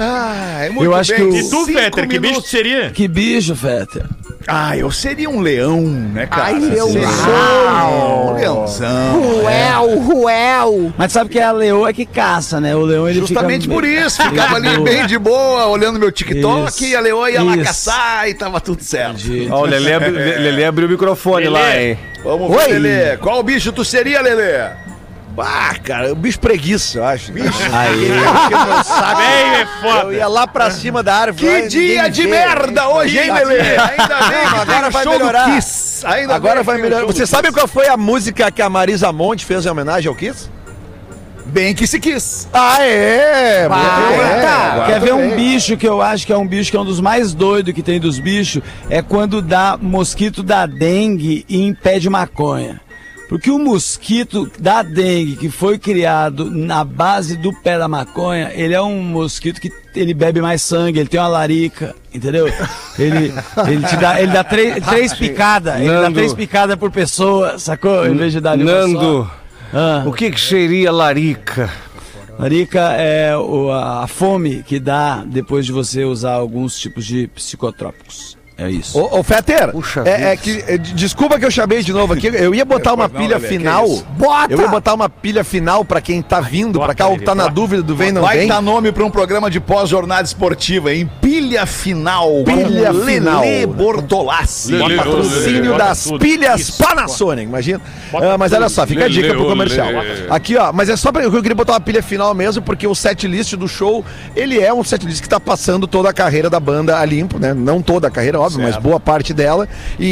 Ah, é muito Eu acho bem. que o- E tu, Fetter, que bicho seria? Que bicho, Fetter. Ah, eu seria um leão, né, cara? Ai, leão. Seria Um leãozão. Ruel, Ruel. Mas sabe que é a leoa que caça, né? O leão ele Justamente fica... por isso, ficava ali bem de boa, olhando meu TikTok, Isso. e a leoa ia lá Isso. caçar e tava tudo certo. Ó, o Lelê, abri- Lelê abriu o microfone Lelê. lá, hein? Vamos Oi. ver, Lelê. Qual bicho tu seria, Lelê? Ah, cara, o bicho preguiça, eu acho. Bicho. Aí. Bem, é foda. Eu ia lá pra cima da árvore. lá, Que dia de merda hoje, hein, Lelê? Ainda bem que Agora vai show do melhorar. Kiss. Ainda Agora bem vai melhorar. Você sabe Kiss. qual foi a música que a Marisa Monte fez em homenagem ao Kiss? Bem que se quis. Ah, é! Vai, É, tá. agora Quer ver um bicho que eu acho que é um bicho que é um dos mais doidos que tem dos bichos? É quando dá mosquito da dengue e impede maconha. Porque o mosquito da dengue, que foi criado na base do pé da maconha, ele é um mosquito que ele bebe mais sangue, ele tem uma larica, entendeu? Ele, ele te dá, ele dá três, três picadas, ele dá três picadas por pessoa, sacou? Em vez de dar Nando. Ah. o que, que seria larica? Larica é a fome que dá depois de você usar alguns tipos de psicotrópicos. É isso. Ô, ô Feter, Puxa é, é que, é, desculpa que eu chamei de novo aqui. Eu ia botar uma Não, pilha final. Bota! Eu ia botar uma pilha final pra quem tá vindo pra cá ou tá na dúvida do vem não Vai vem. dar nome pra um programa de pós-jornada esportiva, em Pilha Final. Pilha com Final. Lelê Bortolassi. Patrocínio das pilhas Isso. Panasonic, imagina. Ah, mas olha só, fica a dica pro comercial. Aqui, ó, mas é só pra. Eu queria botar uma pilha final mesmo, porque o set list do show, ele é um set list que tá passando toda a carreira da banda a limpo, né? Não toda a carreira, óbvio, mas boa parte dela. E,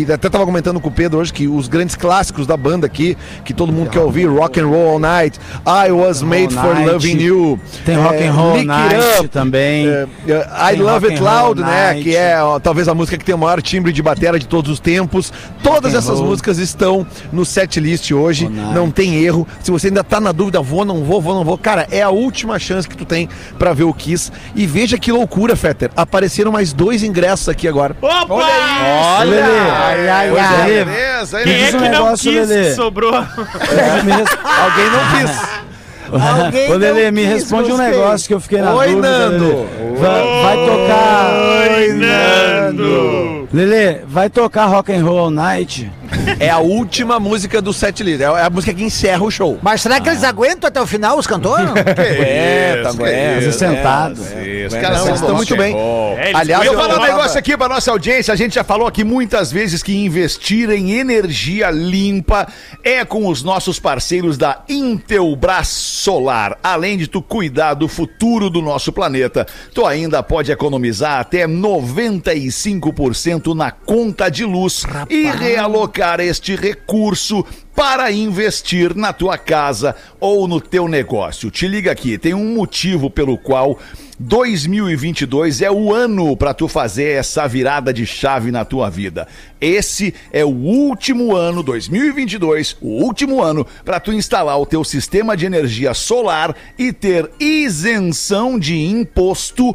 e- e até tava comentando com o Pedro hoje que os grandes clássicos da banda aqui, que todo mundo quer ouvir, Rock and Roll All Night, I Was Made for Night. Loving You. Tem é, Rock and Roll Lick It Night Up, também. é, I Tem Love Rock It Loud, né? Night. Que é ó, talvez a música que tem o maior timbre de bateria de todos os tempos. Todas and essas músicas estão no set list hoje. All Night. Não tem erro. Se você ainda tá na dúvida, vou, não vou, vou, não vou. Cara, é a última chance que tu tem pra ver o Kiss. E veja que loucura, Fetter. Apareceram mais dois ingressos aqui agora. Opa! Olha, Lelê. Ai, ai, Pois ai. é, Beleza, Quem é Diz um que não negócio, quis Lelê. que sobrou? Res- Alguém não quis. Alguém Ô, Lelê, me responde um negócio que eu fiquei na Oi, dúvida. Nando. Lelê. Va- vai tocar. Oi, Nando! Lelê, vai tocar Rock and Roll All Night? É a última música do set list. É a música que encerra o show. Mas será que eles aguentam até o final, os cantores? É, tá isso, aguenta. isso, sentado. Isso, É, caras estão muito bem. É, Aliás, eu falar um negócio aqui pra nossa audiência. A gente já falou aqui muitas vezes que investir em energia limpa é com os nossos parceiros da Intelbras Solar. Além de tu cuidar do futuro do nosso planeta, tu ainda pode economizar até 95% na conta de luz e realocar este recurso para investir na tua casa ou no teu negócio. Te liga aqui, tem um motivo pelo qual 2022 é o ano para tu fazer essa virada de chave na tua vida. Esse é o último ano, 2022, o último ano para tu instalar o teu sistema de energia solar e ter isenção de imposto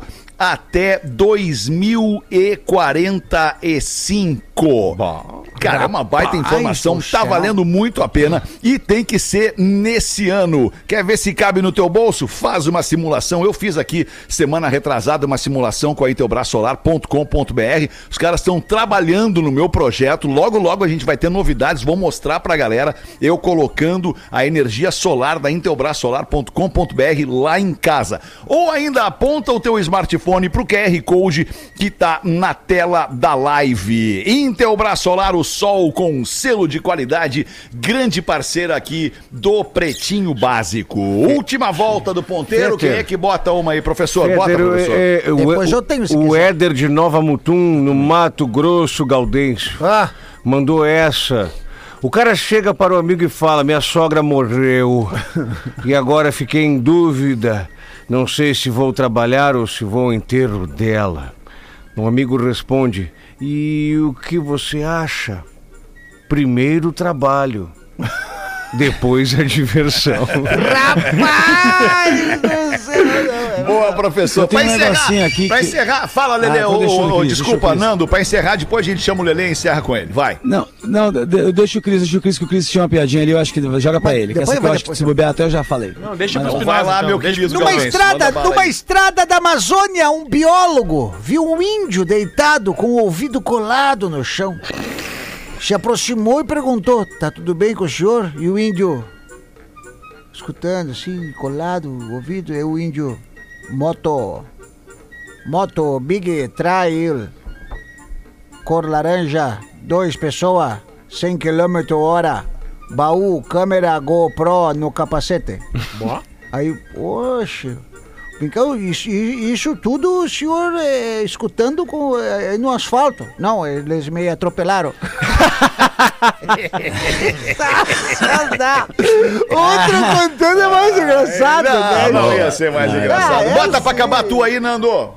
até 2045. Cara, é uma baita informação, tá valendo muito a pena e tem que ser nesse ano. Quer ver se cabe no teu bolso? Faz uma simulação. Eu fiz aqui semana retrasada uma simulação com a intelbrasolar.com.br. Os caras estão trabalhando no meu projeto. Logo, logo a gente vai ter novidades. Vou mostrar pra galera eu colocando a energia solar da intelbrasolar.com.br lá em casa. Ou ainda aponta o teu smartphone pro QR Code que tá na tela da live. Intelbras Solar, o sol com selo de qualidade, grande parceira aqui do Pretinho Básico. Última volta do ponteiro, quem é que bota uma aí, professor? Bota, professor. é, é, o- Depois o, eu tenho, se o quiser. Éder de Nova Mutum, no Mato Grosso Galdense, Ah, mandou essa. O cara chega para o amigo e fala: Minha sogra morreu. e agora fiquei em dúvida. Não sei se vou trabalhar ou se vou ao enterro dela. O amigo responde: E o que você acha? Primeiro trabalho, depois a diversão. rapaz do. Boa, professor. Eu Pra um encerrar, negocinho aqui pra que- encerrar, fala, Lelê. Ah, o Cris, deixa desculpa. Nando, pra encerrar, depois a gente chama o Lelê e encerra com ele. Vai. Não, não, de- de- deixa o Cris, deixa o Cris, que o Cris tinha uma piadinha ali, eu acho que joga pra ele. Que depois essa que eu acho que se bobear até eu já falei. Não, deixa Mas Então vai lá, então. meu Deixa querido Numa estrada, numa estrada da Amazônia, um biólogo viu um índio deitado com o ouvido colado no chão. Se aproximou e perguntou: Tá tudo bem com o senhor? E o índio, escutando assim, colado o ouvido, é o índio, moto, moto Big Trail, cor laranja, dois pessoas, 100 km hora, baú, câmera GoPro no capacete. Aí, poxa, então, isso, isso tudo o senhor eh, escutando com, eh, no asfalto. Não, eles me atropelaram. Não. Outro contando é mais engraçado, Não, né? não ia ser mais engraçado. é Bota pra acabar tu aí, Nando.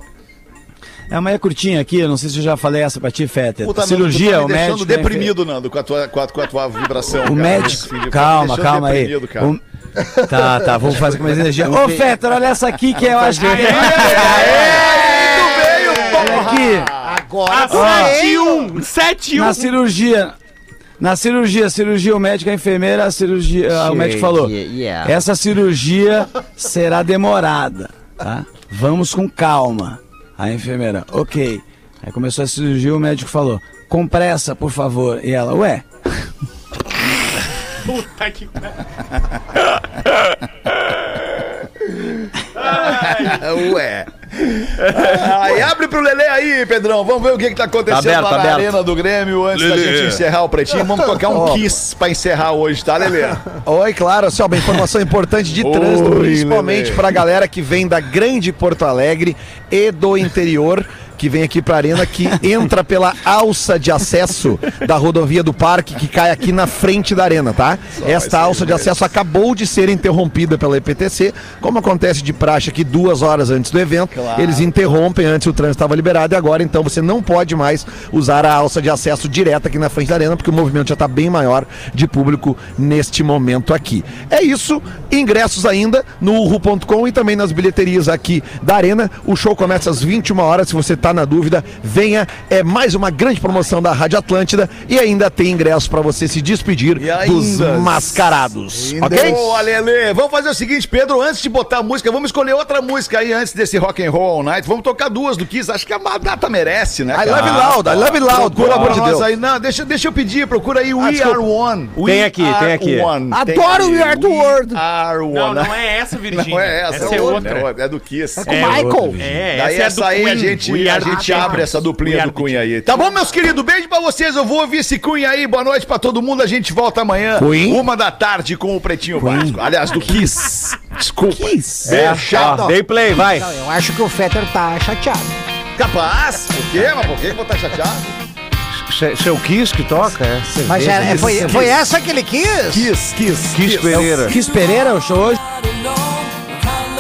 É uma é curtinha aqui, não sei se eu já falei essa pra ti, Fetter. Puta, Nando, Cirurgia, tu tá me o deixando médico. né, deprimido, Nando, com a tua, com a, com a tua vibração. O cara. médico. Filho, tá Calma, calma aí. O- Tá, tá, vamos fazer com mais energia. Ô, Fetter, olha essa aqui que eu acho que. Aí tu veio, Olha porra! aqui. Agora Ah, veio. 7-1, 7-1. Na cirurgia. Na cirurgia, cirurgia, o médico, a enfermeira, a cirurgia. ah, o médico falou: essa cirurgia será demorada, tá? Vamos com calma. A enfermeira, ok. Aí começou a cirurgia, o médico falou: com pressa, por favor. E ela, ué, Puta que Ué. Aí abre pro Lelê aí, Pedrão. Vamos ver o que, que tá acontecendo Tá aberto, lá tá na aberto. Arena do Grêmio antes da Lelê. gente encerrar o pretinho. Vamos tocar um Kiss pra encerrar hoje, tá, Lelê? Oi, claro, assim, ó, uma informação importante de Oi, trânsito, principalmente Lelê. pra galera que vem da grande Porto Alegre e do interior. Que vem aqui pra arena, que entra pela alça de acesso da rodovia do parque, que cai aqui na frente da arena, tá? Esta alça de acesso acabou de ser interrompida pela EPTC, como acontece de praxe aqui duas horas antes do evento. Eles interrompem antes o trânsito estava liberado e agora então você não pode mais usar a alça de acesso direta aqui na frente da arena, porque o movimento já está bem maior de público neste momento aqui. É isso, ingressos ainda no ru.com e também nas bilheterias aqui da arena. O show começa às 21 horas, se você tá na dúvida, venha. É mais uma grande promoção da Rádio Atlântida e ainda tem ingressos para você se despedir E ainda- dos mascarados, ok? Boa, Lelê. Vamos fazer o seguinte, Pedro, antes de botar a música, vamos escolher outra música aí antes desse Rock and Roll All Night. Vamos tocar duas do Kiss. Acho que a data merece, né? I cara? love you loud, I love loud, pelo amor de Deus. aí. Não, deixa, deixa eu pedir, procura aí We Ah. Are One. We Tem aqui, tem aqui. One. Adoro. We Are the World. Are One. Não, não é essa, Virgínia. Não é essa, Essa é outra. É do Kiss. É com o Michael. É, Daí essa, essa, é do aí a Queen. gente, We a gente abre essa duplinha do Cunha aí. Tá bom, meus queridos? Beijo pra vocês. Eu vou ouvir esse Cunha aí. Boa noite pra todo mundo. A gente volta amanhã, Queen? uma da tarde, com o Pretinho Básico. Aliás, do Kiss. Desculpa. Kiss. É, Ó, chato. dei play, vai. Não, eu acho que o Fetter tá chateado. Capaz. Por quê? Mas por que que eu vou estar chateado? Se- Seu Kiss que toca, é? Mas era- foi, foi essa que ele quis? Kiss, Kiss. Kiss Pereira. Kiss Pereira, o show hoje.